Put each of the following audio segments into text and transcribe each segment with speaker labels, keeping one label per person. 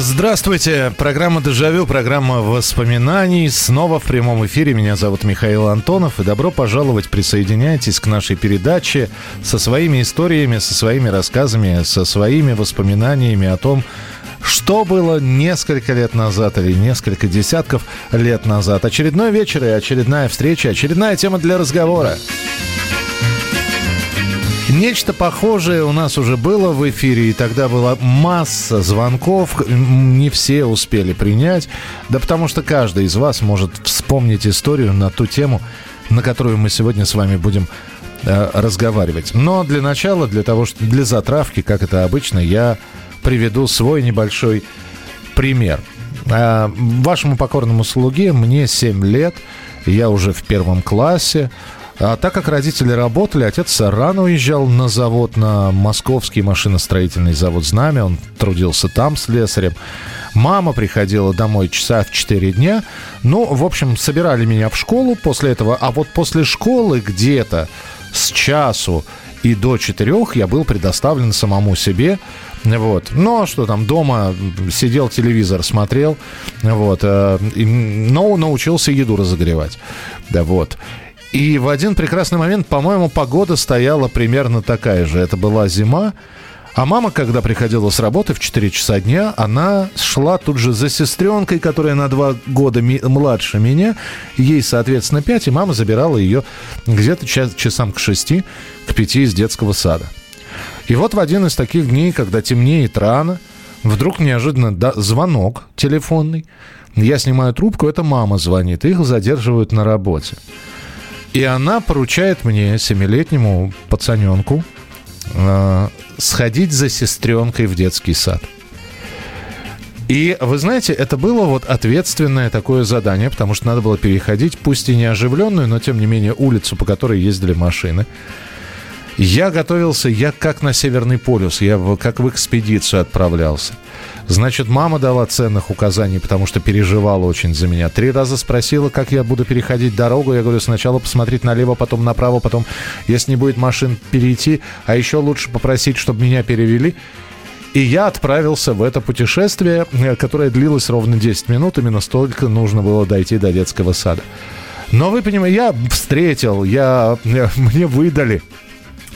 Speaker 1: Здравствуйте, программа «Дежавю», программа воспоминаний. Снова в прямом эфире. Меня зовут Михаил Антонов. И добро пожаловать, присоединяйтесь к нашей передаче со своими историями, со своими рассказами, со своими воспоминаниями о том, что было несколько лет назад или несколько десятков лет назад. Очередной вечер и очередная встреча, очередная тема для разговора. Нечто похожее у нас уже было в эфире, и тогда была масса звонков, не все успели принять, да потому что каждый из вас может вспомнить историю на ту тему, на которую мы сегодня с вами будем э, разговаривать. Но для начала, для того, что для затравки, как это обычно, я приведу свой небольшой пример. Э, вашему покорному слуге мне 7 лет, я уже в первом классе. А так как родители работали, отец рано уезжал на завод, на московский машиностроительный завод «Знамя». Он трудился там слесарем. Мама приходила домой часа в 4 дня. Ну, в общем, собирали меня в школу после этого. А вот после школы где-то с часу и до четырех я был предоставлен самому себе. Вот. Ну, а что там, дома сидел, телевизор смотрел, вот, э, но научился еду разогревать. Да, вот. И в один прекрасный момент, по-моему, погода стояла примерно такая же. Это была зима. А мама, когда приходила с работы в 4 часа дня, она шла тут же за сестренкой, которая на 2 года ми- младше меня. Ей, соответственно, 5, и мама забирала ее где-то час, часам к 6, к 5 из детского сада. И вот в один из таких дней, когда темнеет рано, вдруг неожиданно да, звонок телефонный. Я снимаю трубку, это мама звонит, их задерживают на работе. И она поручает мне, семилетнему пацаненку, э, сходить за сестренкой в детский сад. И вы знаете, это было вот ответственное такое задание, потому что надо было переходить, пусть и не оживленную, но тем не менее улицу, по которой ездили машины. Я готовился, я как на Северный полюс, я как в экспедицию отправлялся. Значит, мама дала ценных указаний, потому что переживала очень за меня. Три раза спросила, как я буду переходить дорогу. Я говорю, сначала посмотреть налево, потом направо, потом, если не будет машин, перейти. А еще лучше попросить, чтобы меня перевели. И я отправился в это путешествие, э, которое длилось ровно 10 минут. Именно столько нужно было дойти до детского сада. Но вы понимаете, я встретил, я, мне выдали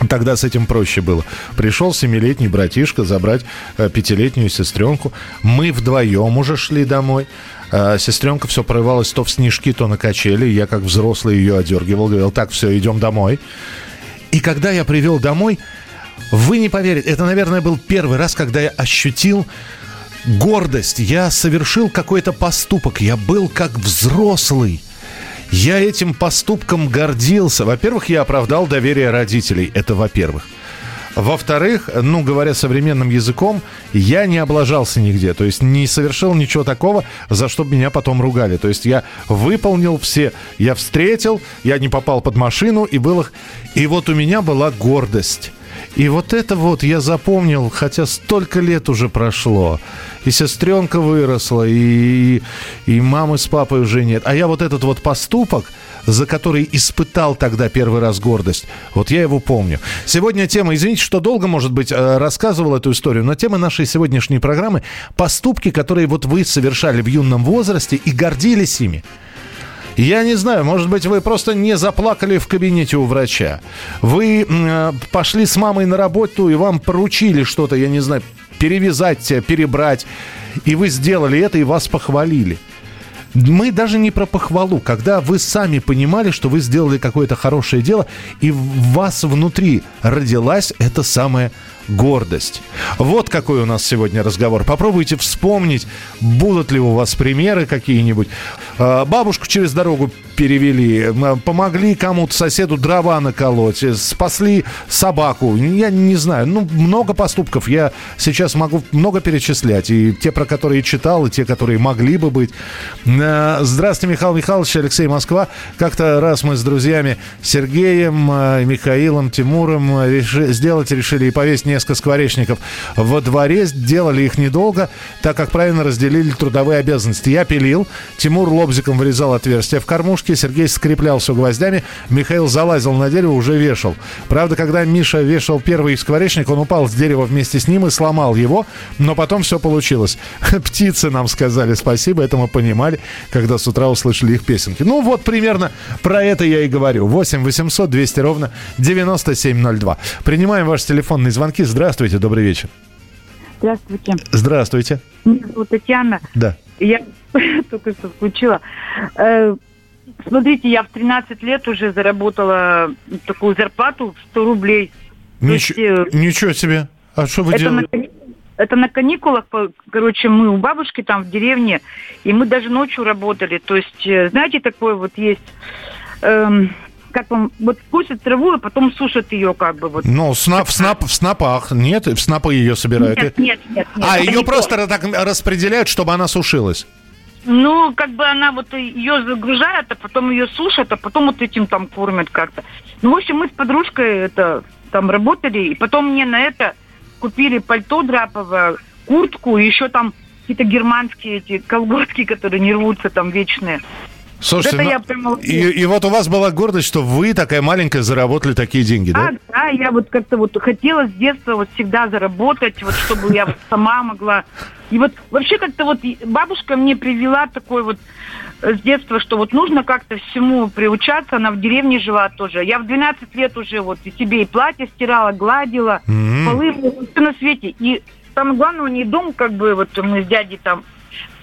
Speaker 1: Тогда с этим проще было. Пришел семилетний братишка забрать э, пятилетнюю сестренку. Мы вдвоем уже шли домой. Э, сестренка все порывалась то в снежки, то на качели. Я как взрослый ее одергивал. Говорил, так, все, идем домой. И когда я привел домой, вы не поверите, это, наверное, был первый раз, когда я ощутил гордость. Я совершил какой-то поступок. Я был как взрослый. Я этим поступком гордился. Во-первых, я оправдал доверие родителей. Это во-первых. Во-вторых, ну, говоря современным языком, я не облажался нигде. То есть не совершил ничего такого, за что меня потом ругали. То есть я выполнил все. Я встретил, я не попал под машину, и было... И вот у меня была гордость. И вот это вот я запомнил, хотя столько лет уже прошло. И сестренка выросла, и, и мамы с папой уже нет. А я вот этот вот поступок, за который испытал тогда первый раз гордость, вот я его помню. Сегодня тема, извините, что долго, может быть, э, рассказывал эту историю, но тема нашей сегодняшней программы – поступки, которые вот вы совершали в юном возрасте и гордились ими. Я не знаю, может быть, вы просто не заплакали в кабинете у врача. Вы э, пошли с мамой на работу, и вам поручили что-то, я не знаю, перевязать, перебрать. И вы сделали это, и вас похвалили. Мы даже не про похвалу, когда вы сами понимали, что вы сделали какое-то хорошее дело, и в вас внутри родилась эта самая гордость. Вот какой у нас сегодня разговор. Попробуйте вспомнить, будут ли у вас примеры какие-нибудь. А, бабушку через дорогу перевели, помогли кому-то, соседу дрова наколоть, э, спасли собаку. Я не знаю, ну, много поступков. Я сейчас могу много перечислять. И те, про которые читал, и те, которые могли бы быть. Э, здравствуйте, Михаил Михайлович, Алексей Москва. Как-то раз мы с друзьями Сергеем, э, Михаилом, Тимуром реши, сделать решили и повесить несколько скворечников во дворе. Делали их недолго, так как правильно разделили трудовые обязанности. Я пилил, Тимур лобзиком вырезал отверстие в кормушке, Сергей скреплял все гвоздями, Михаил залазил на дерево, уже вешал. Правда, когда Миша вешал первый скворечник, он упал с дерева вместе с ним и сломал его, но потом все получилось. Птицы нам сказали спасибо, это мы понимали, когда с утра услышали их песенки. Ну вот примерно про это я и говорю. 8 800 200 ровно 9702. Принимаем ваши телефонные звонки. Здравствуйте, добрый вечер.
Speaker 2: Здравствуйте.
Speaker 1: Здравствуйте.
Speaker 2: Меня зовут Татьяна.
Speaker 1: Да.
Speaker 2: Я только что включила. Э, смотрите, я в 13 лет уже заработала такую зарплату в 100 рублей.
Speaker 1: Ничего, есть, э, ничего себе. А что вы делаете? На,
Speaker 2: это на каникулах, короче, мы у бабушки там в деревне, и мы даже ночью работали. То есть, э, знаете, такое вот есть... Эм, как вам, вот косят траву, а потом сушат ее как бы вот.
Speaker 1: Ну, сна, в, снап, в снапах, нет? В снапы ее собирают?
Speaker 2: Нет, нет, нет. нет
Speaker 1: а, ее просто то. так распределяют, чтобы она сушилась?
Speaker 2: Ну, как бы она вот ее загружает, а потом ее сушат, а потом вот этим там кормят как-то. Ну, в общем, мы с подружкой это там работали, и потом мне на это купили пальто драповое, куртку, и еще там какие-то германские эти колготки, которые не рвутся там вечные.
Speaker 1: Слушайте, это ну, я прямо... и, и вот у вас была гордость, что вы такая маленькая заработали такие деньги, да?
Speaker 2: Да, да, я вот как-то вот хотела с детства вот всегда заработать, вот чтобы я вот сама могла. И вот вообще как-то вот бабушка мне привела такой вот э, с детства, что вот нужно как-то всему приучаться. Она в деревне жила тоже. Я в 12 лет уже вот и себе и платье стирала, гладила, mm-hmm. полы, все на свете. И самое главное, у нее дом, как бы, вот мы с дядей там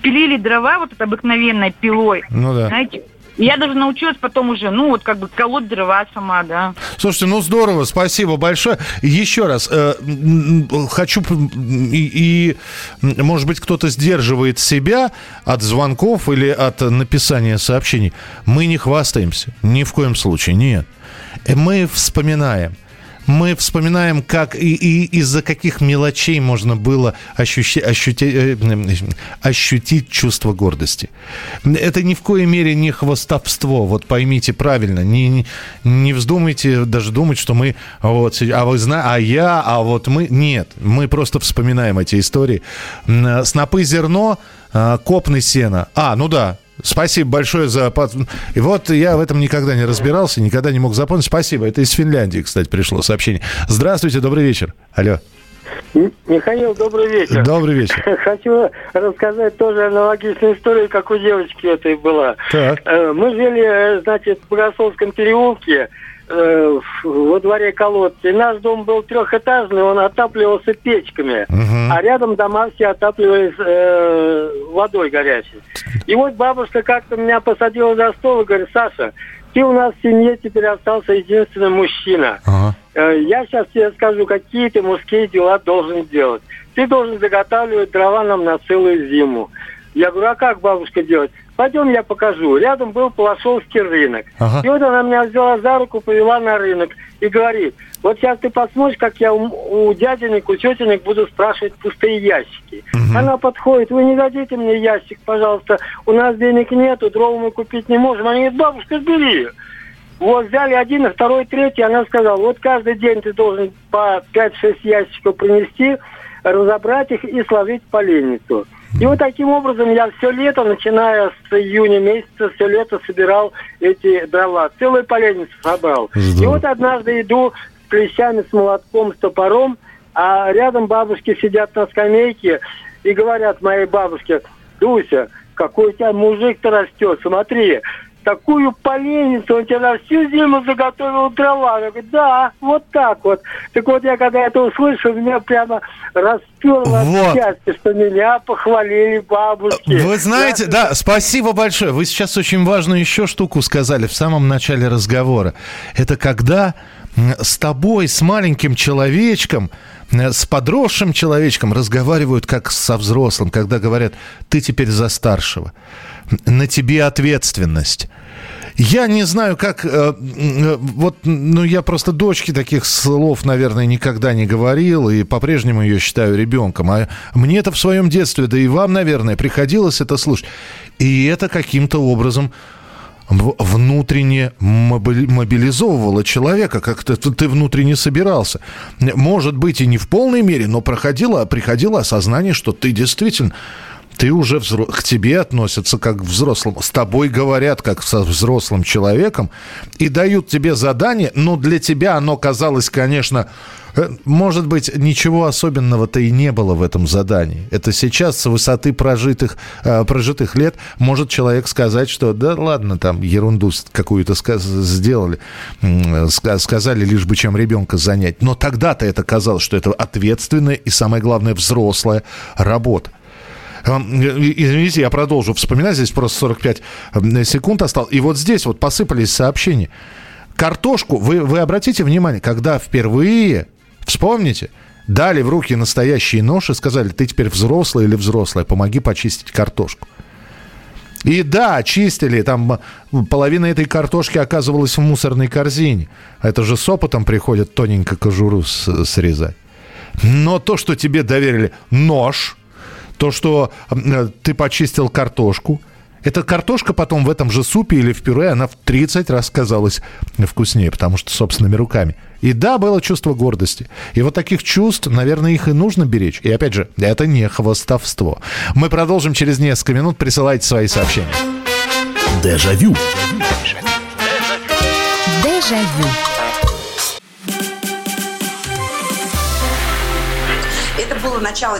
Speaker 2: пилили дрова вот обыкновенной пилой.
Speaker 1: Ну да.
Speaker 2: Знаете, я даже научилась потом уже, ну, вот как бы колоть дрова сама, да.
Speaker 1: Слушайте, ну здорово, спасибо большое. Еще раз, э, хочу, и, и, может быть, кто-то сдерживает себя от звонков или от написания сообщений. Мы не хвастаемся, ни в коем случае, нет. Мы вспоминаем – мы вспоминаем, как и, и из-за каких мелочей можно было ощущи, ощути, э, ощутить чувство гордости. Это ни в коей мере не хвостовство, вот поймите правильно, не, не, вздумайте даже думать, что мы вот, а вы знаете, а я, а вот мы, нет, мы просто вспоминаем эти истории. Снопы зерно, копны сена, а, ну да, Спасибо большое за... И вот я в этом никогда не разбирался, никогда не мог запомнить. Спасибо. Это из Финляндии, кстати, пришло сообщение. Здравствуйте, добрый вечер. Алло.
Speaker 3: Михаил, добрый вечер.
Speaker 1: Добрый вечер.
Speaker 3: Хочу рассказать тоже аналогичную историю, как у девочки этой была.
Speaker 1: Так.
Speaker 3: Э, мы жили, э, значит, в Богословском переулке, э, во дворе колодцы. Наш дом был трехэтажный, он отапливался печками, угу. а рядом дома все отапливались э, водой горячей. И вот бабушка как-то меня посадила за стол и говорит, Саша, ты у нас в семье теперь остался единственный мужчина. Ага. Э, я сейчас тебе скажу, какие ты мужские дела должен делать. Ты должен заготавливать дрова нам на целую зиму. Я говорю, а как бабушка делать? Пойдем я покажу. Рядом был Палашовский рынок. Ага. И вот она меня взяла за руку, повела на рынок и говорит, вот сейчас ты посмотришь, как я у, у дяденек, у тетенек буду спрашивать пустые ящики. Угу. Она подходит, вы не дадите мне ящик, пожалуйста, у нас денег нету, дрова мы купить не можем. Она говорит, бабушка, бери. Вот взяли один, второй, третий, она сказала, вот каждый день ты должен по 5-6 ящиков принести, разобрать их и сложить в поленницу. И вот таким образом я все лето, начиная с июня месяца, все лето собирал эти дрова. Целую поленницу собрал. Здорово. И вот однажды иду с клещами, с молотком, с топором, а рядом бабушки сидят на скамейке и говорят моей бабушке, Дуся, какой у тебя мужик-то растет, смотри, такую поленницу, он тебе на всю зиму заготовил дрова. Я говорю, да, вот так вот. Так вот, я когда это услышал, меня прямо расперло вот. от счастья, что меня похвалили бабушки.
Speaker 1: Вы знаете, я... да, спасибо большое. Вы сейчас очень важную еще штуку сказали в самом начале разговора. Это когда с тобой, с маленьким человечком, э, с подросшим человечком разговаривают как со взрослым, когда говорят, ты теперь за старшего, на тебе ответственность. Я не знаю, как... Э, э, вот, ну, я просто дочке таких слов, наверное, никогда не говорил, и по-прежнему ее считаю ребенком. А мне это в своем детстве, да и вам, наверное, приходилось это слушать. И это каким-то образом внутренне мобилизовывало человека, как-то ты внутренне собирался. Может быть, и не в полной мере, но проходило, приходило осознание, что ты действительно ты уже взро... к тебе относятся как к взрослому, с тобой говорят как со взрослым человеком и дают тебе задание, но для тебя оно казалось, конечно, э, может быть, ничего особенного-то и не было в этом задании. Это сейчас с высоты прожитых, э, прожитых лет может человек сказать, что да ладно, там ерунду какую-то сделали, сказали, лишь бы чем ребенка занять. Но тогда-то это казалось, что это ответственная и, самое главное, взрослая работа. Извините, я продолжу вспоминать. Здесь просто 45 секунд осталось. И вот здесь вот посыпались сообщения. Картошку, вы, вы обратите внимание, когда впервые, вспомните, дали в руки настоящий нож и сказали, ты теперь взрослый или взрослая, помоги почистить картошку. И да, чистили, там половина этой картошки оказывалась в мусорной корзине. Это же с опытом приходят тоненько кожуру срезать. Но то, что тебе доверили нож, то, что э, ты почистил картошку, эта картошка потом в этом же супе или в пюре, она в 30 раз казалась вкуснее, потому что собственными руками. И да, было чувство гордости. И вот таких чувств, наверное, их и нужно беречь. И опять же, это не хвостовство. Мы продолжим через несколько минут. Присылайте свои сообщения.
Speaker 4: Дежавю.
Speaker 5: Дежавю.
Speaker 6: Это было начало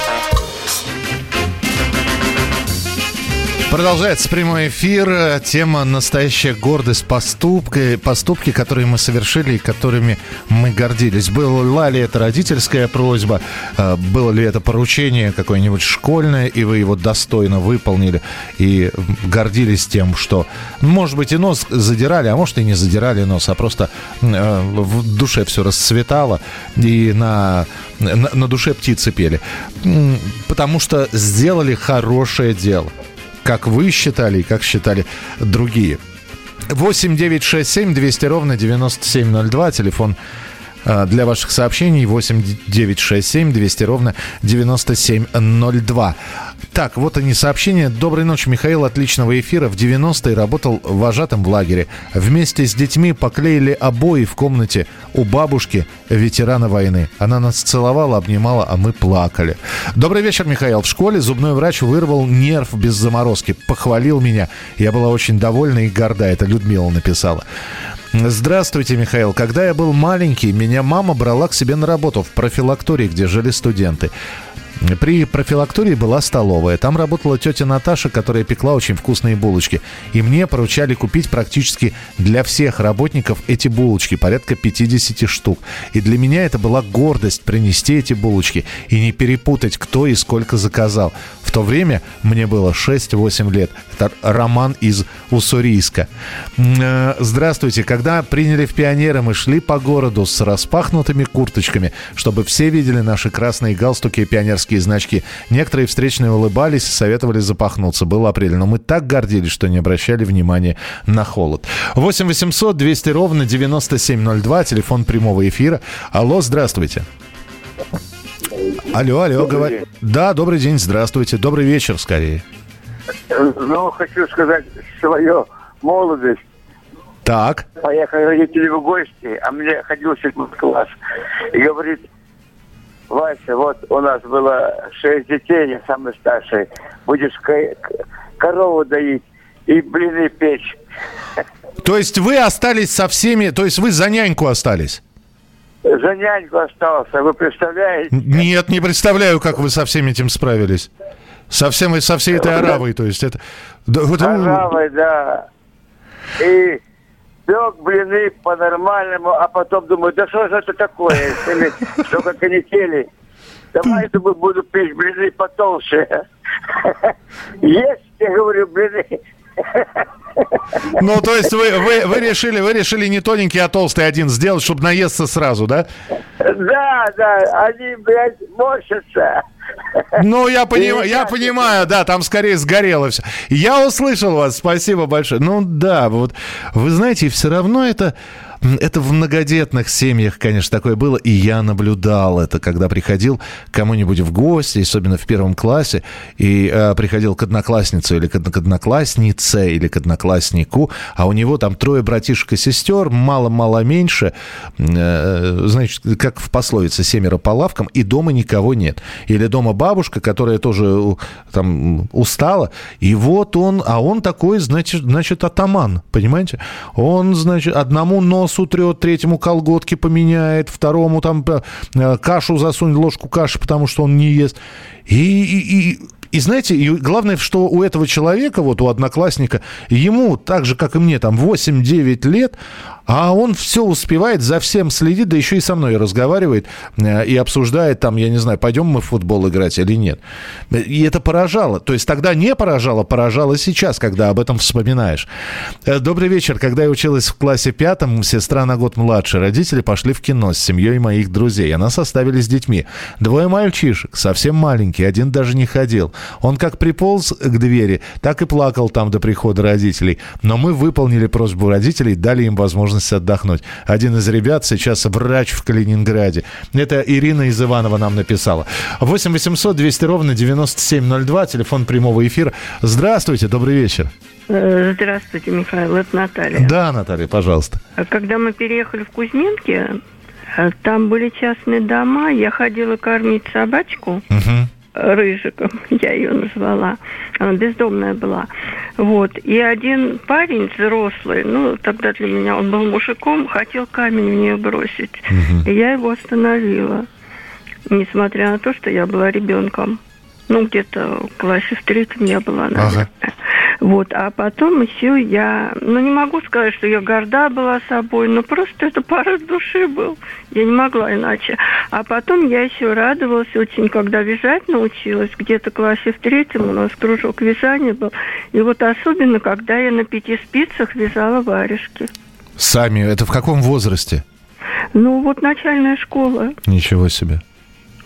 Speaker 1: Продолжается прямой эфир. Тема «Настоящая гордость поступки, поступки, которые мы совершили и которыми мы гордились». Была ли это родительская просьба, э, было ли это поручение какое-нибудь школьное, и вы его достойно выполнили и гордились тем, что, может быть, и нос задирали, а может, и не задирали нос, а просто э, в душе все расцветало, и на, на, на душе птицы пели. Потому что сделали хорошее дело как вы считали и как считали другие. 8 9 6 7 200 ровно 9702, телефон для ваших сообщений 8 9 6 7 200 ровно 9702. Так, вот они сообщения. Доброй ночи, Михаил. Отличного эфира. В 90-е работал вожатым в лагере. Вместе с детьми поклеили обои в комнате у бабушки ветерана войны. Она нас целовала, обнимала, а мы плакали. Добрый вечер, Михаил. В школе зубной врач вырвал нерв без заморозки. Похвалил меня. Я была очень довольна и горда. Это Людмила написала. Здравствуйте, Михаил. Когда я был маленький, меня мама брала к себе на работу в профилактории, где жили студенты. При профилактории была столовая. Там работала тетя Наташа, которая пекла очень вкусные булочки. И мне поручали купить практически для всех работников эти булочки, порядка 50 штук. И для меня это была гордость принести эти булочки и не перепутать, кто и сколько заказал. В то время мне было 6-8 лет. Это Роман из Уссурийска. Э, здравствуйте. Когда приняли в пионеры, мы шли по городу с распахнутыми курточками, чтобы все видели наши красные галстуки и пионерские значки. Некоторые встречные улыбались и советовали запахнуться. Был апрель, но мы так гордились, что не обращали внимания на холод. 8 800 200 ровно 9702, телефон прямого эфира. Алло, здравствуйте. Алло, алло, говори. Да, добрый день, здравствуйте. Добрый вечер, скорее.
Speaker 7: Ну, хочу сказать свою молодость.
Speaker 1: Так.
Speaker 7: Поехали родители в гости, а мне ходил седьмой класс. И говорит, Вася, вот у нас было шесть детей, я самый старший. Будешь корову доить и блины печь.
Speaker 1: То есть вы остались со всеми, то есть вы за няньку остались?
Speaker 7: за няньку остался, вы представляете?
Speaker 1: Нет, не представляю, как вы со всем этим справились. Со, всем, со всей этой аравой, то есть это...
Speaker 7: Аравой, да. И пек блины по-нормальному, а потом думаю, да что же это такое, если только канители. Давай, думаю, буду печь блины потолще. Есть, я говорю, блины.
Speaker 1: Ну, то есть вы, вы, вы, решили, вы решили не тоненький, а толстый один сделать, чтобы наесться сразу, да?
Speaker 7: Да, да, они, блядь, морщатся.
Speaker 1: Ну, я, поним, я понимаю, да, там скорее сгорело все. Я услышал вас, спасибо большое. Ну, да, вот, вы знаете, все равно это... Это в многодетных семьях, конечно, такое было, и я наблюдал это, когда приходил кому-нибудь в гости, особенно в первом классе, и э, приходил к однокласснице или к, к однокласснице или к однокласснику, а у него там трое братишек и сестер, мало-мало меньше, э, значит, как в пословице «семеро по лавкам», и дома никого нет. Или дома бабушка, которая тоже там устала, и вот он, а он такой, значит, значит атаман, понимаете? Он, значит, одному нос утрет, третьему колготки поменяет, второму там э, кашу засунет, ложку каши, потому что он не ест. И, и, и и знаете, и главное, что у этого человека, вот у одноклассника, ему так же, как и мне, там 8-9 лет, а он все успевает, за всем следит, да еще и со мной разговаривает э, и обсуждает там, я не знаю, пойдем мы в футбол играть или нет. И это поражало. То есть тогда не поражало, поражало сейчас, когда об этом вспоминаешь. Э, Добрый вечер. Когда я училась в классе пятом, сестра на год младше, родители пошли в кино с семьей моих друзей. Она составили с детьми. Двое мальчишек, совсем маленькие, один даже не ходил. Он как приполз к двери, так и плакал там до прихода родителей. Но мы выполнили просьбу родителей, дали им возможность отдохнуть. Один из ребят сейчас врач в Калининграде. Это Ирина из Иванова нам написала. 8 800 200 ровно 9702, телефон прямого эфира. Здравствуйте, добрый вечер.
Speaker 8: Э, Здравствуйте, Михаил, это Наталья.
Speaker 1: Да, Наталья, пожалуйста.
Speaker 8: А Когда мы переехали в Кузьминки, э, там были частные дома, я ходила кормить собачку
Speaker 1: Мгм.
Speaker 8: Рыжиком, я ее назвала. Она бездомная была. Вот. И один парень взрослый, ну, тогда для меня он был мужиком, хотел камень в нее бросить. И я его остановила. Несмотря на то, что я была ребенком. Ну, где-то в классе в третьем я была, наверное. Вот, а потом еще я, ну не могу сказать, что я горда была собой, но просто это порыв души был. Я не могла иначе. А потом я еще радовалась очень, когда вязать научилась, где-то в классе в третьем у нас кружок вязания был. И вот особенно, когда я на пяти спицах вязала варежки.
Speaker 1: Сами, это в каком возрасте?
Speaker 8: Ну, вот начальная школа,
Speaker 1: Ничего себе.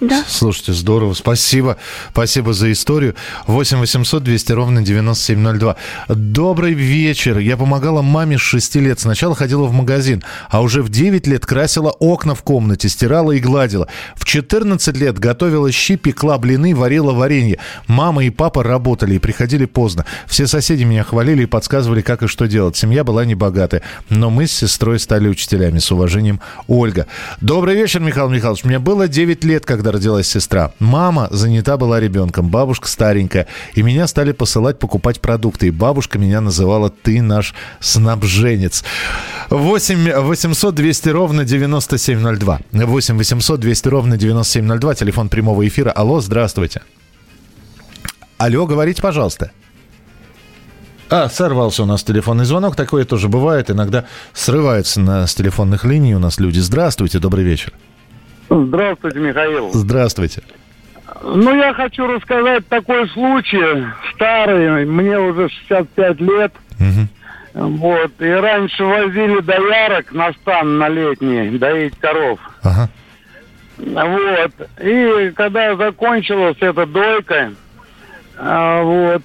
Speaker 8: Да.
Speaker 1: Слушайте, здорово. Спасибо. Спасибо за историю. 8 800 200 ровно 9702. Добрый вечер. Я помогала маме с 6 лет. Сначала ходила в магазин, а уже в 9 лет красила окна в комнате, стирала и гладила. В 14 лет готовила щи, пекла блины, варила варенье. Мама и папа работали и приходили поздно. Все соседи меня хвалили и подсказывали, как и что делать. Семья была небогатая, но мы с сестрой стали учителями. С уважением, Ольга. Добрый вечер, Михаил Михайлович. Мне было 9 лет, когда родилась сестра. Мама занята была ребенком, бабушка старенькая. И меня стали посылать покупать продукты. И бабушка меня называла «ты наш снабженец». 8 800 200 ровно 9702. 8 800 200 ровно 9702. Телефон прямого эфира. Алло, здравствуйте. Алло, говорите, пожалуйста. А, сорвался у нас телефонный звонок. Такое тоже бывает. Иногда срываются на, с телефонных линий у нас люди. Здравствуйте, добрый вечер.
Speaker 9: Здравствуйте, Михаил.
Speaker 1: Здравствуйте.
Speaker 9: Ну, я хочу рассказать такой случай старый. Мне уже 65 лет. Вот. И раньше возили доярок на стан на летний доить коров.
Speaker 1: Ага.
Speaker 9: Вот. И когда закончилась эта дойка, а, вот,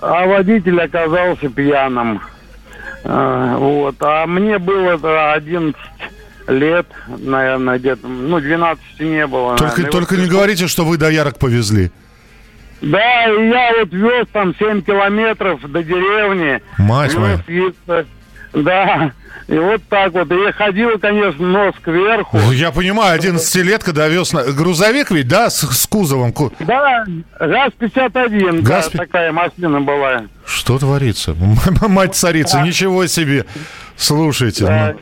Speaker 9: а водитель оказался пьяным. А, Вот. А мне было это 11 лет, наверное, где-то, ну, 12 не было.
Speaker 1: Только,
Speaker 9: наверное.
Speaker 1: Только
Speaker 9: вот
Speaker 1: не говорите, что вы доярок повезли.
Speaker 9: Да, и я вот вез там 7 километров до деревни.
Speaker 1: Мать
Speaker 9: Вез
Speaker 1: моя.
Speaker 9: яйца. Да, и вот так вот. И я ходил, конечно, нос кверху.
Speaker 1: Ну, Я понимаю, 11-летка довез на... Грузовик ведь, да, с, с кузовом? Ку-
Speaker 9: Да, ГАЗ-51, да,
Speaker 1: ГАЗ-пи-
Speaker 9: такая машина была.
Speaker 1: Что творится? Мать царица, ничего себе. Слушайте.
Speaker 9: Да.
Speaker 1: ну,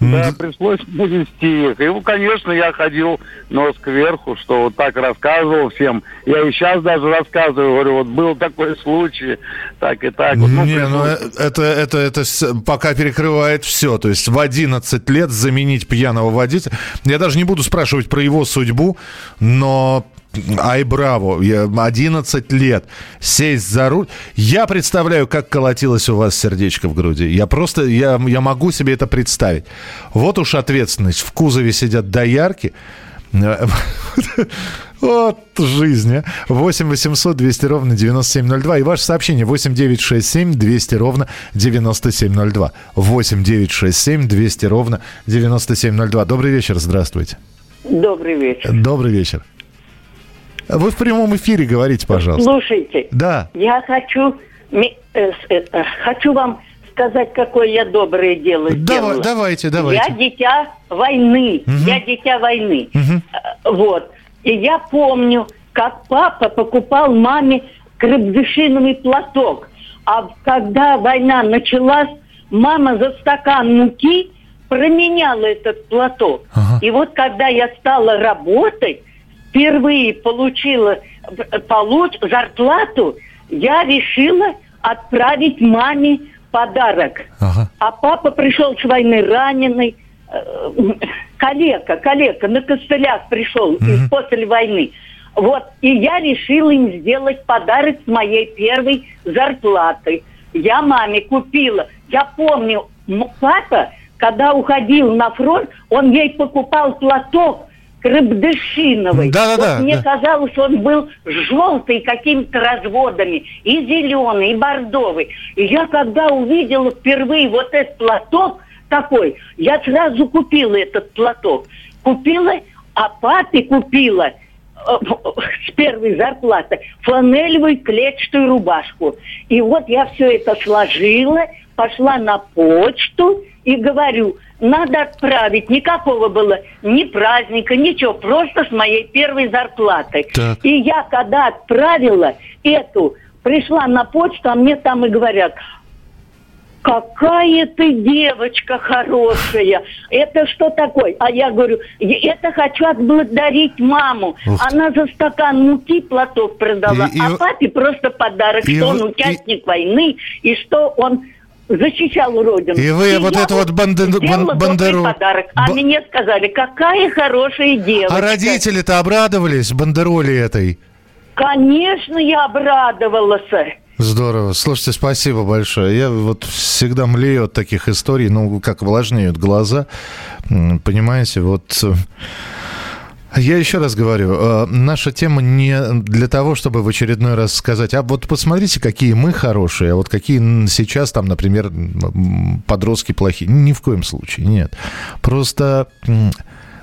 Speaker 9: Да, пришлось навести их. И, ну, конечно, я ходил нос кверху, что вот так рассказывал всем. Я и сейчас даже рассказываю, говорю, вот был такой случай, так и так. Вот, ну,
Speaker 1: Не,
Speaker 9: пришлось-
Speaker 1: ну это, это, это пока перекрывает все. То есть в 11 лет заменить пьяного водителя. Я даже не буду спрашивать про его судьбу, но Ай, браво, я 11 лет сесть за руль. Я представляю, как колотилось у вас сердечко в груди. Я просто, я, я могу себе это представить. Вот уж ответственность. В кузове сидят доярки. Вот жизнь, а. 8 800 200 ровно 9702. И ваше сообщение 8 967 200 ровно 9702. 8 967 200 ровно 9702. Добрый вечер, здравствуйте.
Speaker 10: Добрый вечер.
Speaker 1: Добрый вечер. Вы в прямом эфире говорите, пожалуйста.
Speaker 10: Слушайте,
Speaker 1: Да.
Speaker 10: я хочу, э, с- это, хочу вам сказать, какое я доброе дело
Speaker 1: Давай-
Speaker 10: сделала.
Speaker 1: давайте, давайте.
Speaker 10: Я дитя войны. Я дитя войны. Э, Вот. И я помню, как папа покупал маме крепдышиновый платок. А когда война началась, мама за стакан муки променяла этот платок. И вот когда я стала работать, впервые получила э, получ, зарплату, я решила отправить маме подарок. А папа пришел с войны раненый, э, калека, калека, на костылях пришел из- после войны. Вот, и я решила им сделать подарок с моей первой зарплаты. Я маме купила. Я помню, папа, когда уходил на фронт, он ей покупал платок крепдышиновый.
Speaker 1: Да-да-да,
Speaker 10: Вот мне
Speaker 1: да.
Speaker 10: казалось, он был желтый какими-то разводами, и зеленый, и бордовый. И я когда увидела впервые вот этот платок такой, я сразу купила этот платок. Купила, а папе купила э, с первой зарплаты фланелевую клетчатую рубашку. И вот я все это сложила, пошла на почту и говорю, надо отправить. Никакого было ни праздника, ничего, просто с моей первой зарплаты.
Speaker 1: Так.
Speaker 10: И я когда отправила эту, пришла на почту, а мне там и говорят, какая ты девочка хорошая, это что такое? А я говорю, «Я это хочу отблагодарить маму.
Speaker 1: Ух.
Speaker 10: Она за стакан муки платок продала,
Speaker 1: И- и-
Speaker 10: а папе просто подарок,
Speaker 1: и
Speaker 10: что он участник войны, и что он защищал родину.
Speaker 1: И вы вот
Speaker 10: я
Speaker 1: это вот банде- бандеру-
Speaker 10: подарок. А
Speaker 1: ба-
Speaker 10: мне сказали, какая хорошая девочка.
Speaker 1: А родители-то обрадовались бандероли этой?
Speaker 10: Конечно, я обрадовалась.
Speaker 1: Здорово. Слушайте, спасибо большое. Я вот всегда млею от таких историй, ну, как влажнеют глаза. Понимаете, вот... э, Я еще раз говорю, э, наша тема не для того, чтобы в очередной раз сказать, а вот посмотрите, какие мы хорошие, а вот какие сейчас там, например, подростки плохие. Ни в коем случае, нет. Просто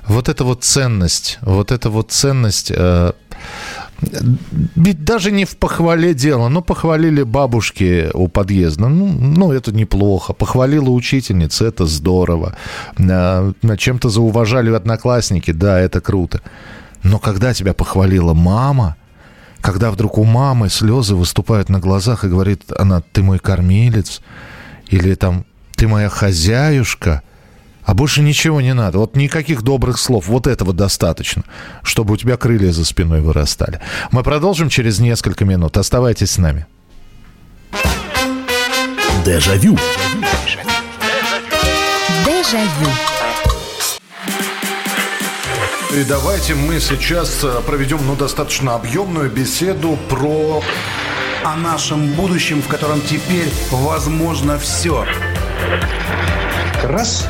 Speaker 1: вот эта вот ценность, вот эта вот ценность... ведь даже не в похвале дело. Ну, похвалили бабушки у подъезда. Ну, ну это неплохо. Похвалила учительница, это здорово. А, Чем-то зауважали одноклассники, да, это круто. Но когда тебя похвалила мама, когда вдруг у мамы слезы выступают на глазах и говорит она, ты мой кормилец, или там, ты моя хозяюшка, а больше ничего не надо. Вот никаких добрых слов. Вот этого достаточно, чтобы у тебя крылья за спиной вырастали. Мы продолжим через несколько минут. Оставайтесь с нами.
Speaker 4: Дежавю.
Speaker 5: Дежавю.
Speaker 1: И давайте мы сейчас э, проведем ну, достаточно объемную беседу про...
Speaker 11: О нашем будущем, в котором теперь возможно все.
Speaker 12: Раз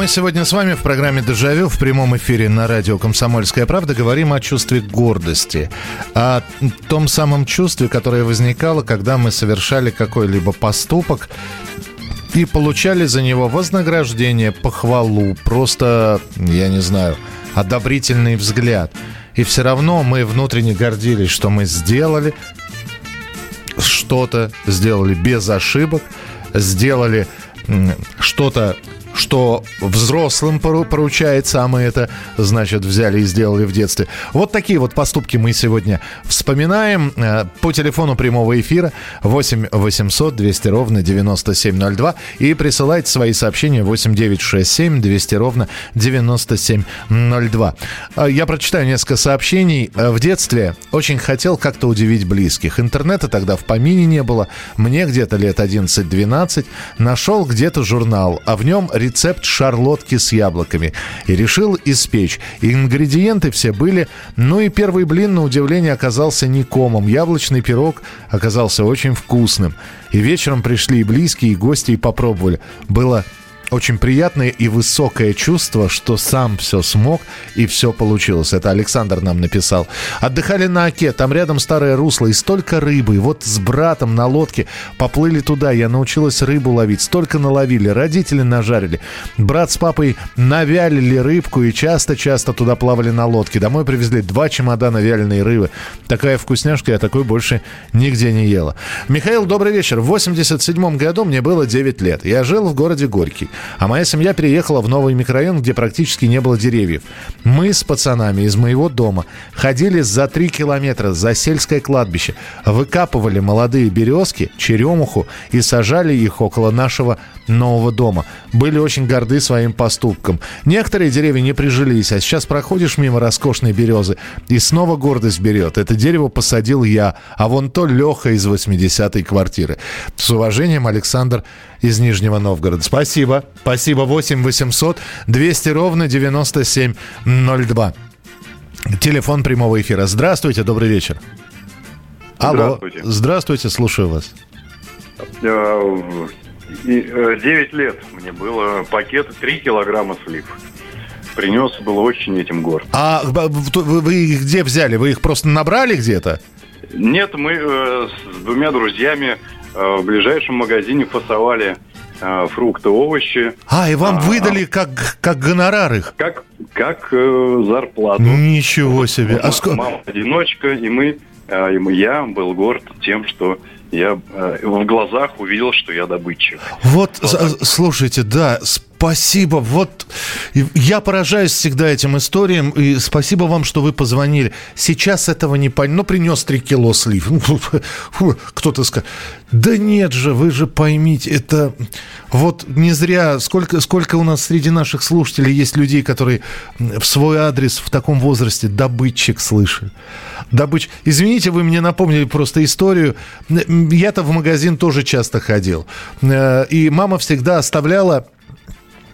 Speaker 1: Мы сегодня с вами в программе «Дежавю» в прямом эфире на радио «Комсомольская правда» говорим о чувстве гордости. О том самом чувстве, которое возникало, когда мы совершали какой-либо поступок и получали за него вознаграждение, похвалу, просто, я не знаю, одобрительный взгляд. И все равно мы внутренне гордились, что мы сделали что-то, сделали без ошибок, сделали что-то что взрослым поручается, а мы это, значит, взяли и сделали в детстве. Вот такие вот поступки мы сегодня вспоминаем. Э, по телефону прямого эфира 8 800 200 ровно 9702 и присылайте свои сообщения 8 967 200 ровно 9702. Э, я прочитаю несколько сообщений. Э, в детстве очень хотел как-то удивить близких. Интернета тогда в помине не было. Мне где-то лет 11-12 нашел где-то журнал, а в нем рецепт шарлотки с яблоками. И решил испечь. Ингредиенты все были. Ну и первый блин, на удивление, оказался не комом. Яблочный пирог оказался очень вкусным. И вечером пришли и близкие, и гости, и попробовали. Было очень приятное и высокое чувство, что сам все смог и все получилось. Это Александр нам написал. Отдыхали на Оке, там рядом старое русло и столько рыбы. И вот с братом на лодке поплыли туда. Я научилась рыбу ловить. Столько наловили. Родители нажарили. Брат с папой навялили рыбку и часто-часто туда плавали на лодке. Домой привезли два чемодана вяленой рыбы. Такая вкусняшка, я такой больше нигде не ела. Михаил, добрый вечер. В 87 году мне было 9 лет. Я жил в городе Горький. А моя семья переехала в новый микрорайон, где практически не было деревьев. Мы с пацанами из моего дома ходили за три километра за сельское кладбище, выкапывали молодые березки, черемуху и сажали их около нашего нового дома. Были очень горды своим поступком. Некоторые деревья не прижились, а сейчас проходишь мимо роскошной березы, и снова гордость берет. Это дерево посадил я, а вон то Леха из 80-й квартиры. С уважением, Александр из Нижнего Новгорода. Спасибо. Спасибо. 8 800 200 ровно 9702. Телефон прямого эфира. Здравствуйте, добрый вечер. Алло. Здравствуйте. Здравствуйте, слушаю вас.
Speaker 13: 9 э, лет мне было пакет 3 килограмма слив. Принес, был очень этим горд.
Speaker 1: А вы их где взяли? Вы их просто набрали где-то?
Speaker 13: Нет, мы э, с двумя друзьями э, в ближайшем магазине фасовали э, фрукты, овощи.
Speaker 1: А, и вам а, выдали как, как гонорар их?
Speaker 13: Как, как э, зарплату.
Speaker 1: Ничего себе.
Speaker 13: А сколько? Мама одиночка, и мы, э, и я был горд тем, что я э, в глазах увидел, что я добытчик.
Speaker 1: Вот, вот слушайте, да, спасибо. Вот я поражаюсь всегда этим историям, и спасибо вам, что вы позвонили. Сейчас этого не понятно. Ну, принес 3 кило слив. Ну, кто-то скажет, да нет же, вы же поймите, это... Вот не зря, сколько, сколько у нас среди наших слушателей есть людей, которые в свой адрес в таком возрасте добытчик слышали. Добыч... Извините, вы мне напомнили просто историю. Я-то в магазин тоже часто ходил. Э, и мама всегда оставляла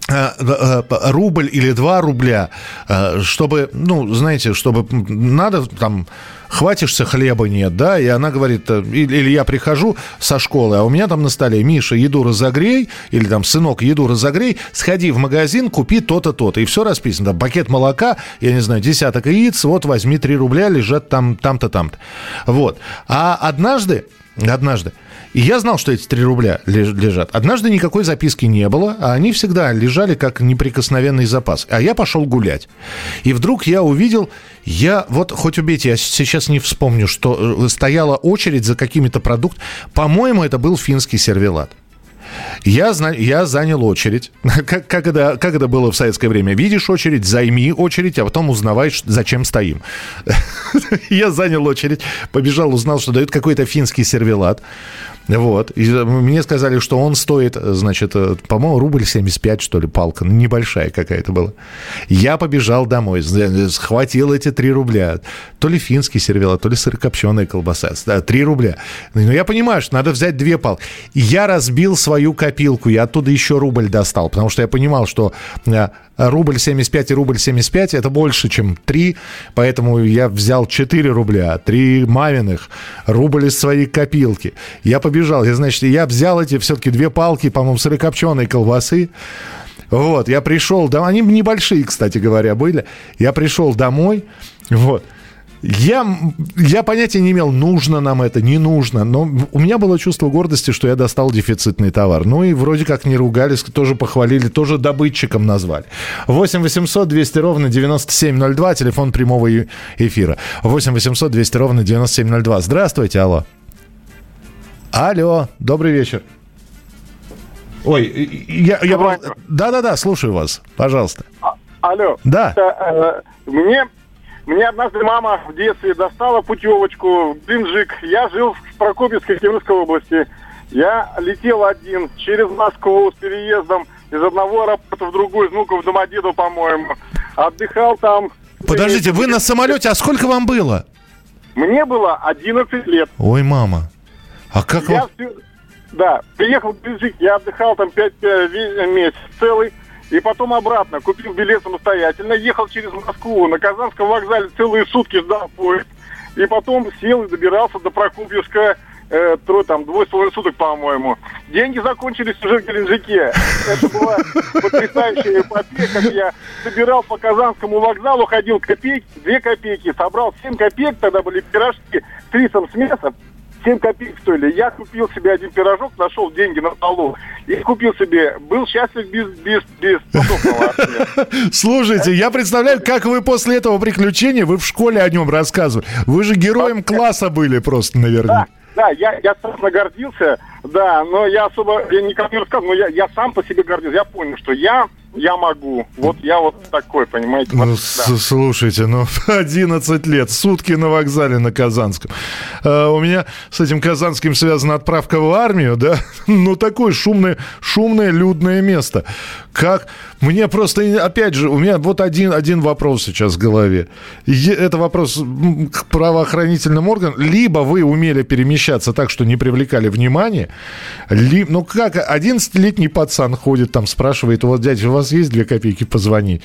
Speaker 1: рубль или два рубля, э, чтобы, ну, знаете, чтобы надо там хватишься хлеба нет, да, и она говорит, или, я прихожу со школы, а у меня там на столе, Миша, еду разогрей, или там, сынок, еду разогрей, сходи в магазин, купи то-то, то-то, и все расписано, там, пакет молока, я не знаю, десяток яиц, вот возьми 3 рубля, лежат там, там-то, там-то, вот. А однажды, однажды, и я знал, что эти 3 рубля лежат. Однажды никакой записки не было, а они всегда лежали как неприкосновенный запас. А я пошел гулять. И вдруг я увидел, я вот хоть убейте, я сейчас не вспомню, что э, стояла очередь за какими-то продуктами. По-моему, это был финский сервелат. Я, я занял очередь. Как, как, это, как это было в советское время? Видишь очередь, займи очередь, а потом узнаваешь, зачем стоим. Я занял очередь, побежал, узнал, что дают какой-то финский сервелат. Вот. И мне сказали, что он стоит, значит, э, по-моему, рубль 75, что ли, палка. Небольшая какая-то была. Я побежал домой, схватил эти 3 рубля. То ли финский сервелат, то ли сырокопченая колбаса. Да, 3 рубля. Но я понимаю, что надо взять две палки. Я разбил свою копилку, я оттуда еще рубль достал, потому что я понимал, что э, рубль 75 и рубль 75 это больше, чем 3, поэтому я взял 4 рубля, 3 маминых, рубль из своей копилки. Я побежал, я, значит, я взял эти все-таки две палки, по-моему, сырокопченой колбасы, Вот, я пришел домой. Они небольшие, кстати говоря, были. Я пришел домой. Вот. Я, я понятия не имел, нужно нам это, не нужно. Но у меня было чувство гордости, что я достал дефицитный товар. Ну и вроде как не ругались, тоже похвалили, тоже добытчиком назвали. 8 800 200 ровно 9702, телефон прямого эфира. 8 800 200 ровно 9702. Здравствуйте, алло. Алло, добрый вечер. Ой, я... я... Да-да-да, слушаю вас, пожалуйста.
Speaker 14: Алло.
Speaker 1: Да.
Speaker 14: Это, э, мне, мне однажды мама в детстве достала путевочку в Геленджик. Я жил в Прокопьевской Кемеровской области. Я летел один через Москву с переездом из одного аэропорта в другой, из Внуков в Домодедово, по-моему. Отдыхал там.
Speaker 1: Подождите, вы на самолете, а сколько вам было?
Speaker 14: Мне было 11 лет.
Speaker 1: Ой, мама. А как
Speaker 14: я
Speaker 1: вам...
Speaker 14: всю- Да, приехал в Геленджик, я отдыхал там 5 месяцев целый. И потом обратно, купил билет самостоятельно, ехал через Москву, на Казанском вокзале целые сутки ждал поезд. И потом сел и добирался до Прокопьевска, э, трое, там, двое с половиной суток, по-моему. Деньги закончились уже в Геленджике. Это была потрясающая эпопея, как я собирал по Казанскому вокзалу, ходил копейки, две копейки, собрал 7 копеек, тогда были пирожки с рисом с мясом, 7 копеек стоили. Я купил себе один пирожок, нашел деньги на столу и купил себе. Был счастлив без, без, без.
Speaker 1: Слушайте, я представляю, как вы после этого приключения, вы в школе о нем рассказывали. Вы же героем класса были просто, наверное.
Speaker 14: Да, я, я страшно гордился, да, но я особо, я никому не рассказывал, но я, я сам по себе гордился. Я понял, что я, я могу. Вот я вот такой, понимаете.
Speaker 1: Ну,
Speaker 14: Вот, да.
Speaker 1: слушайте, ну, 11 лет, сутки на вокзале на Казанском. А, у меня с этим Казанским связана отправка в армию, да? Ну, такое шумное, шумное, людное место. Как? Мне просто, опять же, у меня вот один, один вопрос сейчас в голове. Е- Это вопрос к правоохранительным органам. Либо вы умели перемещаться так, что не привлекали внимания, ли- ну как, 11-летний пацан ходит там, спрашивает, вот, дядя, у вас есть две копейки позвонить?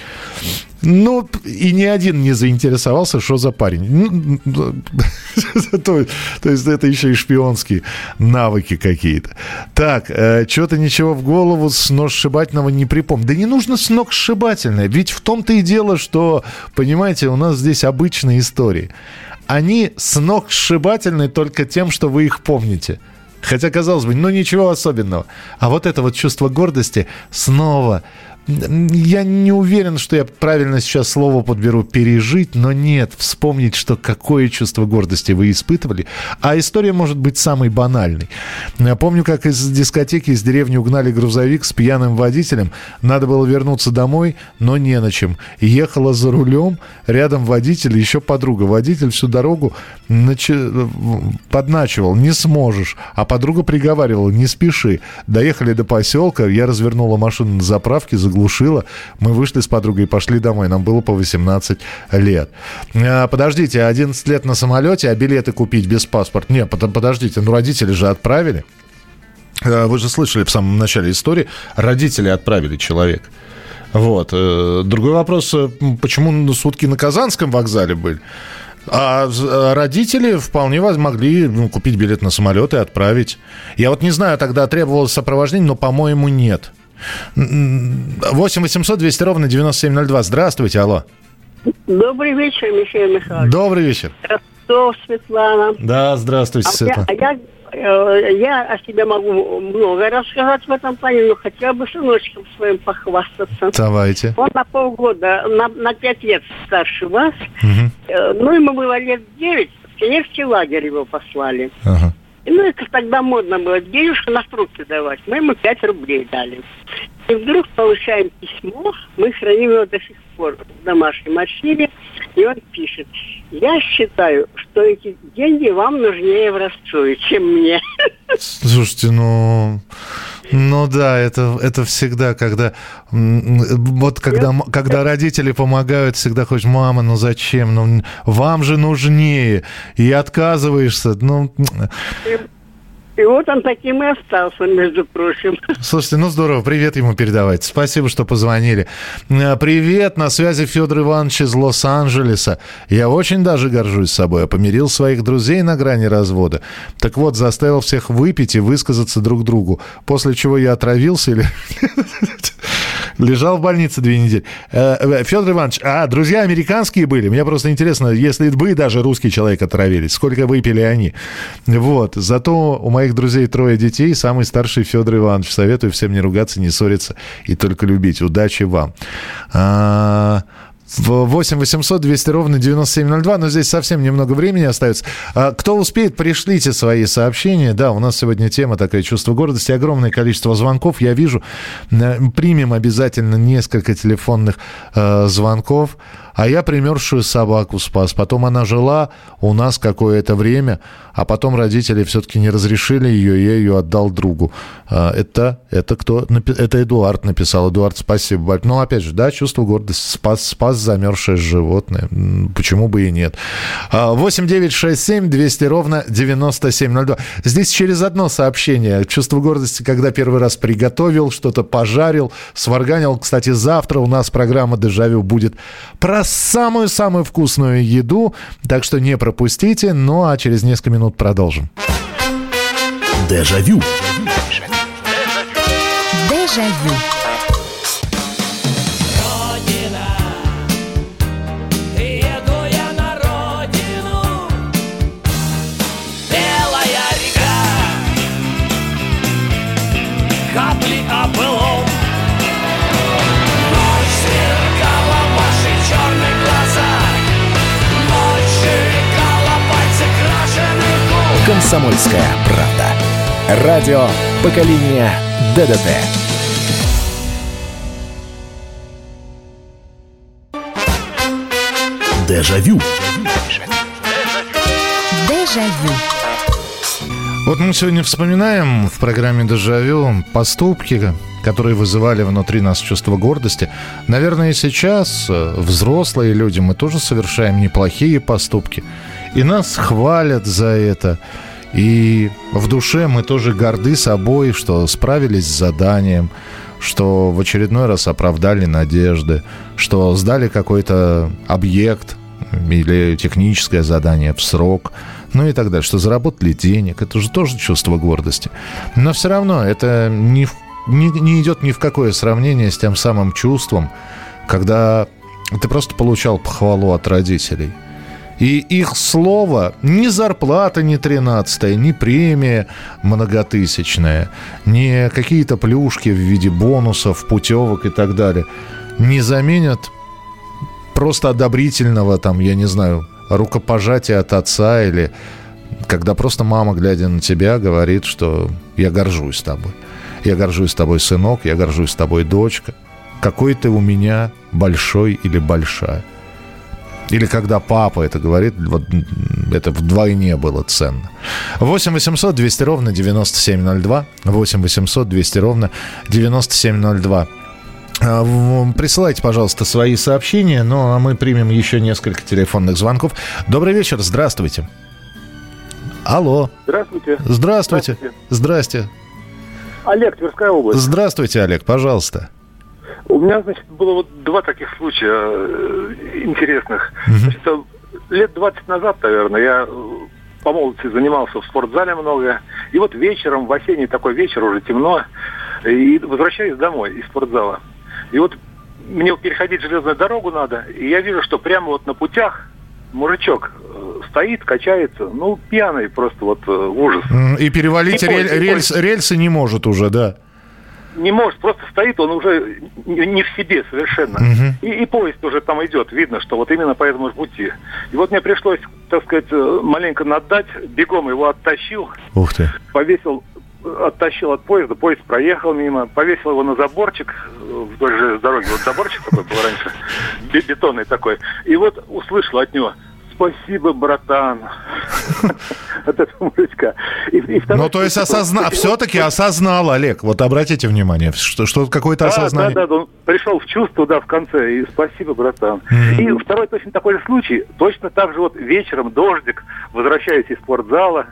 Speaker 1: Ну, и ни один не заинтересовался, что за парень. Ну, то, есть это еще и шпионские навыки какие-то. Так, что-то ничего в голову сногсшибательного не припомню. Да не нужно сногсшибательное. Ведь в том-то и дело, что, понимаете, у нас здесь обычные истории. Они сногсшибательны только тем, что вы их помните. Хотя, казалось бы, ну ничего особенного. А вот это вот чувство гордости снова... Я не уверен, что я правильно сейчас слово подберу «пережить», но нет, вспомнить, что какое чувство гордости вы испытывали. А история может быть самой банальной. Я помню, как из дискотеки из деревни угнали грузовик с пьяным водителем. Надо было вернуться домой, но не на чем. Ехала за рулем, рядом водитель, еще подруга. Водитель всю дорогу начи- подначивал, не сможешь. А подруга приговаривала, не спеши. Доехали до поселка, я развернула машину на заправке, заглушила. Мы вышли с подругой и пошли домой. Нам было по 18 лет. А, Подождите, 11 лет на самолете, а билеты купить без паспорта? Нет, под- подождите, ну родители же отправили. Э, Вы же слышали в самом начале истории, родители отправили человека. Вот. Э, Другой вопрос, э, почему сутки на Казанском вокзале были? А э, родители вполне могли ну, купить билет на самолет и отправить. Я вот не знаю, тогда требовалось сопровождение, но, по-моему, нет. М, 8 800 200 ровно 9702. Здравствуйте, алло.
Speaker 15: Добрый вечер, Михаил Михайлович.
Speaker 1: Добрый вечер.
Speaker 15: Ростов, Светлана.
Speaker 1: Да, здравствуйте,
Speaker 15: А я,
Speaker 1: Светлана.
Speaker 15: а я, э, я о себе могу много рассказать в этом плане, но хотела бы сыночком своим похвастаться.
Speaker 1: Давайте.
Speaker 15: Он на полгода, на, на пять лет старше вас. Э, Ну, ему было лет девять, в лагерь его послали.
Speaker 1: Ага.
Speaker 15: Ну, это тогда модно было денежку на фрукты давать. Мы ему 5 рублей дали. И вдруг получаем письмо, мы храним его до сих пор в домашнем архиве, и он пишет, я считаю, что эти деньги вам нужнее в Ростове, чем мне.
Speaker 1: Слушайте, ну... Ну да, это, это всегда, когда... Вот когда, когда родители помогают, всегда хочешь, мама, ну зачем? Ну, вам же нужнее. И отказываешься. Ну,
Speaker 15: И вот он таким и остался, между прочим.
Speaker 1: слушайте, ну здорово, привет ему передавайте. Спасибо, что позвонили. Э, Привет, на связи Федор Иванович из Лос-Анджелеса. Я очень даже горжусь собой. Я помирил своих друзей на грани развода. Так вот, заставил всех выпить и высказаться друг другу. После чего я отравился или... Лежал в больнице две недели. Э, э, Федор Иванович, а друзья американские были? Мне просто интересно, если вы даже русский человек отравились, сколько выпили они? Вот. Зато у моих друзей трое детей, самый старший Федор Иванович. Советую всем не ругаться, не ссориться и только любить. Удачи вам. А, 8 800 200 ровно 9702, но здесь совсем немного времени остается. А, кто успеет, пришлите свои сообщения. Да, у нас сегодня тема такая «Чувство гордости». Огромное количество звонков. Я вижу, э, примем обязательно несколько телефонных э, звонков. А я примерзшую собаку спас. Потом она жила у нас какое-то время, а потом родители все-таки не разрешили ее, я ее отдал другу. А, это, это кто? Это Эдуард написал. Эдуард, спасибо. Ну, опять же, да, чувство гордости. Спас, спас замерзшее животное. Почему бы и нет? 8 9 6 7 200 ровно 9702. Здесь через одно сообщение. Чувство гордости, когда первый раз приготовил, что-то пожарил, сварганил. Кстати, завтра у нас программа «Дежавю» будет про самую-самую вкусную еду. Так что не пропустите. Ну а через несколько минут продолжим.
Speaker 4: Дежавю.
Speaker 16: Дежавю.
Speaker 17: капли
Speaker 4: Комсомольская правда. Радио поколения ДДТ. Дежавю.
Speaker 16: Дежавю.
Speaker 1: Вот мы сегодня вспоминаем в программе «Дежавю» поступки, которые вызывали внутри нас чувство гордости. Наверное, и сейчас э, взрослые люди, мы тоже совершаем неплохие поступки. И нас хвалят за это. И в душе мы тоже горды собой, что справились с заданием, что в очередной раз оправдали надежды, что сдали какой-то объект или техническое задание в срок, ну и так далее, что заработали денег. Это же тоже чувство гордости. Но все равно это не, не, не идет ни в какое сравнение с тем самым чувством, когда ты просто получал похвалу от родителей. И их слово, ни зарплата не 13 ни премия многотысячная, ни какие-то плюшки в виде бонусов, путевок и так далее, не заменят просто одобрительного, там, я не знаю, рукопожатия от отца или когда просто мама, глядя на тебя, говорит, что я горжусь тобой. Я горжусь тобой, сынок, я горжусь тобой, дочка. Какой ты у меня большой или большая. Или когда папа это говорит, вот это вдвойне было ценно. 8 800 200 ровно 9702. 8 800 200 ровно 9702. А, присылайте, пожалуйста, свои сообщения, ну а мы примем еще несколько телефонных звонков. Добрый вечер, здравствуйте. Алло.
Speaker 18: Здравствуйте.
Speaker 1: Здравствуйте. Здрасте.
Speaker 18: Олег, Тверская область.
Speaker 1: Здравствуйте, Олег, пожалуйста.
Speaker 18: У меня, значит, было вот два таких случая э, интересных. Значит, лет 20 назад, наверное, я э, по молодости занимался в спортзале много. И вот вечером, в осенний такой вечер, уже темно, и возвращаюсь домой из спортзала. И вот мне переходить железную дорогу надо, и я вижу, что прямо вот на путях мужичок э, стоит, качается, ну, пьяный просто вот э, ужас.
Speaker 1: И перевалить
Speaker 18: И
Speaker 1: рель- рельс, рельсы не может уже, да.
Speaker 18: Не может, просто стоит, он уже не в себе совершенно.
Speaker 1: Мгм.
Speaker 18: И, и поезд уже там идет, видно, что вот именно по этому пути. И вот мне пришлось, так сказать, э, маленько наддать, бегом его оттащил,
Speaker 1: Ух ты.
Speaker 18: повесил, оттащил от поезда, поезд проехал мимо, повесил его на заборчик э, вдоль же дороги. Вот заборчик такой был раньше, бе- бетонный такой. И вот услышал от него Спасибо, братан. От этого мужичка.
Speaker 1: Ну, то есть
Speaker 18: случай,
Speaker 1: осозна...
Speaker 18: вот-
Speaker 1: все-таки осознал, Олег. Вот обратите внимание, что, что какое-то
Speaker 18: Да,
Speaker 1: осознание.
Speaker 18: Да, да, он пришел в чувство, да, в конце. И спасибо, братан. И второй точно такой же случай. Точно так же вот вечером дождик, возвращаюсь из спортзала,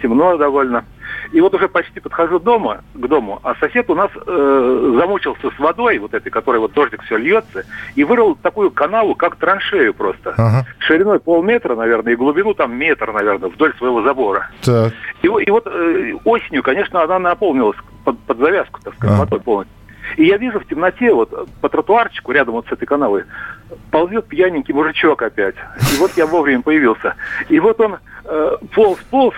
Speaker 18: темно довольно. И вот уже почти подхожу дома, к дому, а сосед у нас э, замучился с водой, вот этой, которой вот дождик все льется, и вырыл такую канаву, как траншею просто.
Speaker 1: Ага.
Speaker 18: Шириной полметра, наверное, и глубину там метр, наверное, вдоль своего забора.
Speaker 1: Так.
Speaker 18: И, и вот э, осенью, конечно, она наполнилась под, под завязку, так сказать,
Speaker 1: А.
Speaker 18: водой полностью. И я вижу в темноте, вот по тротуарчику рядом вот с этой канавой, ползет пьяненький мужичок опять. И вот я вовремя появился. И вот он э, полз, полз,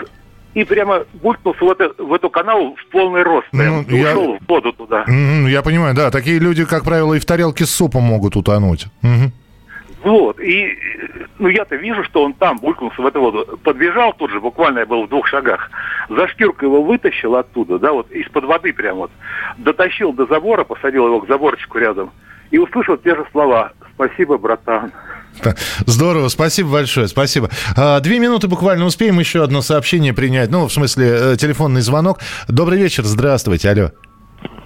Speaker 18: и прямо булькнулся в, это, в эту канаву в полный рост. Прям,
Speaker 1: Ну, я-
Speaker 18: ушел в воду туда.
Speaker 1: Я понимаю, да, такие люди, как правило, и в тарелке с супом могут утонуть. Мгм.
Speaker 18: Вот, и ну я-то вижу, что он там булькнулся в эту воду. Подбежал тут же, буквально я был в двух шагах. За шкирку его вытащил оттуда, да, вот из-под воды прям вот. Дотащил до забора, посадил его к заборчику рядом. И услышал те же слова. Спасибо, братан.
Speaker 1: Здорово, спасибо большое, спасибо. А, Две минуты буквально успеем еще одно сообщение принять. Ну, в смысле, э, телефонный звонок. Добрый вечер, здравствуйте, алло.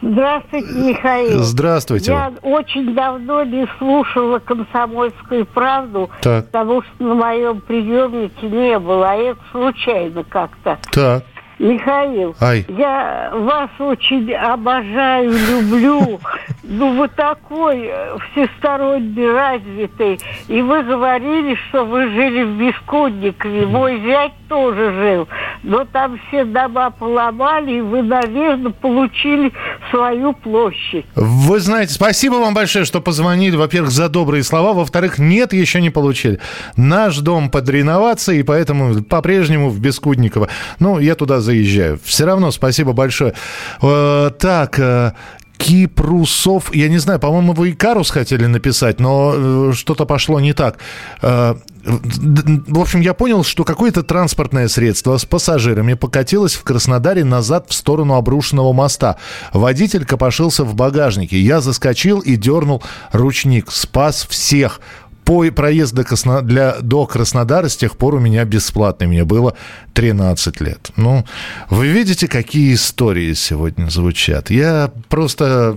Speaker 16: Здравствуйте, Михаил.
Speaker 1: Здравствуйте.
Speaker 16: Я очень давно не слушала «Комсомольскую правду»,
Speaker 1: Так.
Speaker 16: потому что на моем приемнике не было, а это случайно как-то.
Speaker 1: Так.
Speaker 16: Михаил,
Speaker 1: Ай.
Speaker 16: я вас очень обожаю, люблю. Ну, вы такой э, всесторонне развитый. И вы говорили, что вы жили в Бескудникове. Мой зять тоже жил. Но там все дома поломали, и вы, наверное, получили свою площадь.
Speaker 1: Вы знаете, спасибо вам большое, что позвонили. Во-первых, за добрые слова. Во-вторых, нет, еще не получили. Наш дом под реновацией, и поэтому по-прежнему в Бескудниково. Ну, я туда заезжаю. Все равно спасибо большое. Э, так, э, Кипрусов, я не знаю, по-моему, вы Икарус хотели написать, но э, что-то пошло не так. В общем, я понял, что какое-то транспортное средство с пассажирами покатилось в Краснодаре назад в сторону обрушенного моста. Водитель копошился в багажнике. Я заскочил и дернул ручник. Спас всех. По проезд до, Красно- для, до Краснодара с тех пор у меня бесплатный. Мне было 13 лет. Ну, вы видите, какие истории сегодня звучат. Я просто...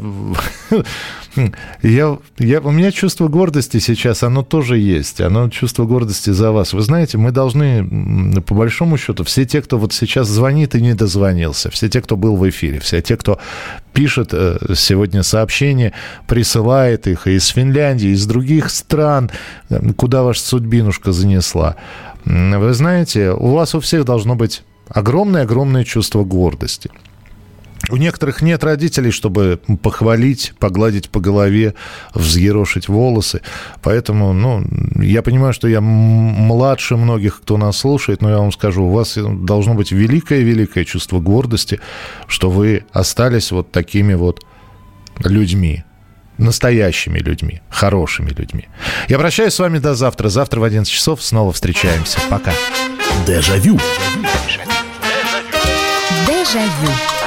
Speaker 1: Я, я, у меня чувство гордости сейчас, оно тоже есть. Оно чувство гордости за вас. Вы знаете, мы должны, по большому счету, все те, кто вот сейчас звонит и не дозвонился, все те, кто был в эфире, все те, кто пишет э, сегодня сообщения, присылает их из Финляндии, из других стран, э, куда ваша судьбинушка занесла. Вы знаете, у вас у всех должно быть огромное-огромное чувство гордости. У некоторых нет родителей, чтобы похвалить, погладить по голове, взъерошить волосы. Поэтому, ну, я понимаю, что я младше многих, кто нас слушает, но я вам скажу, у вас должно быть великое-великое чувство гордости, что вы остались вот такими вот людьми, настоящими людьми, хорошими людьми. Я прощаюсь с вами до завтра. Завтра в 11 часов снова встречаемся. Пока.
Speaker 4: Дежавю.
Speaker 5: Дежавю.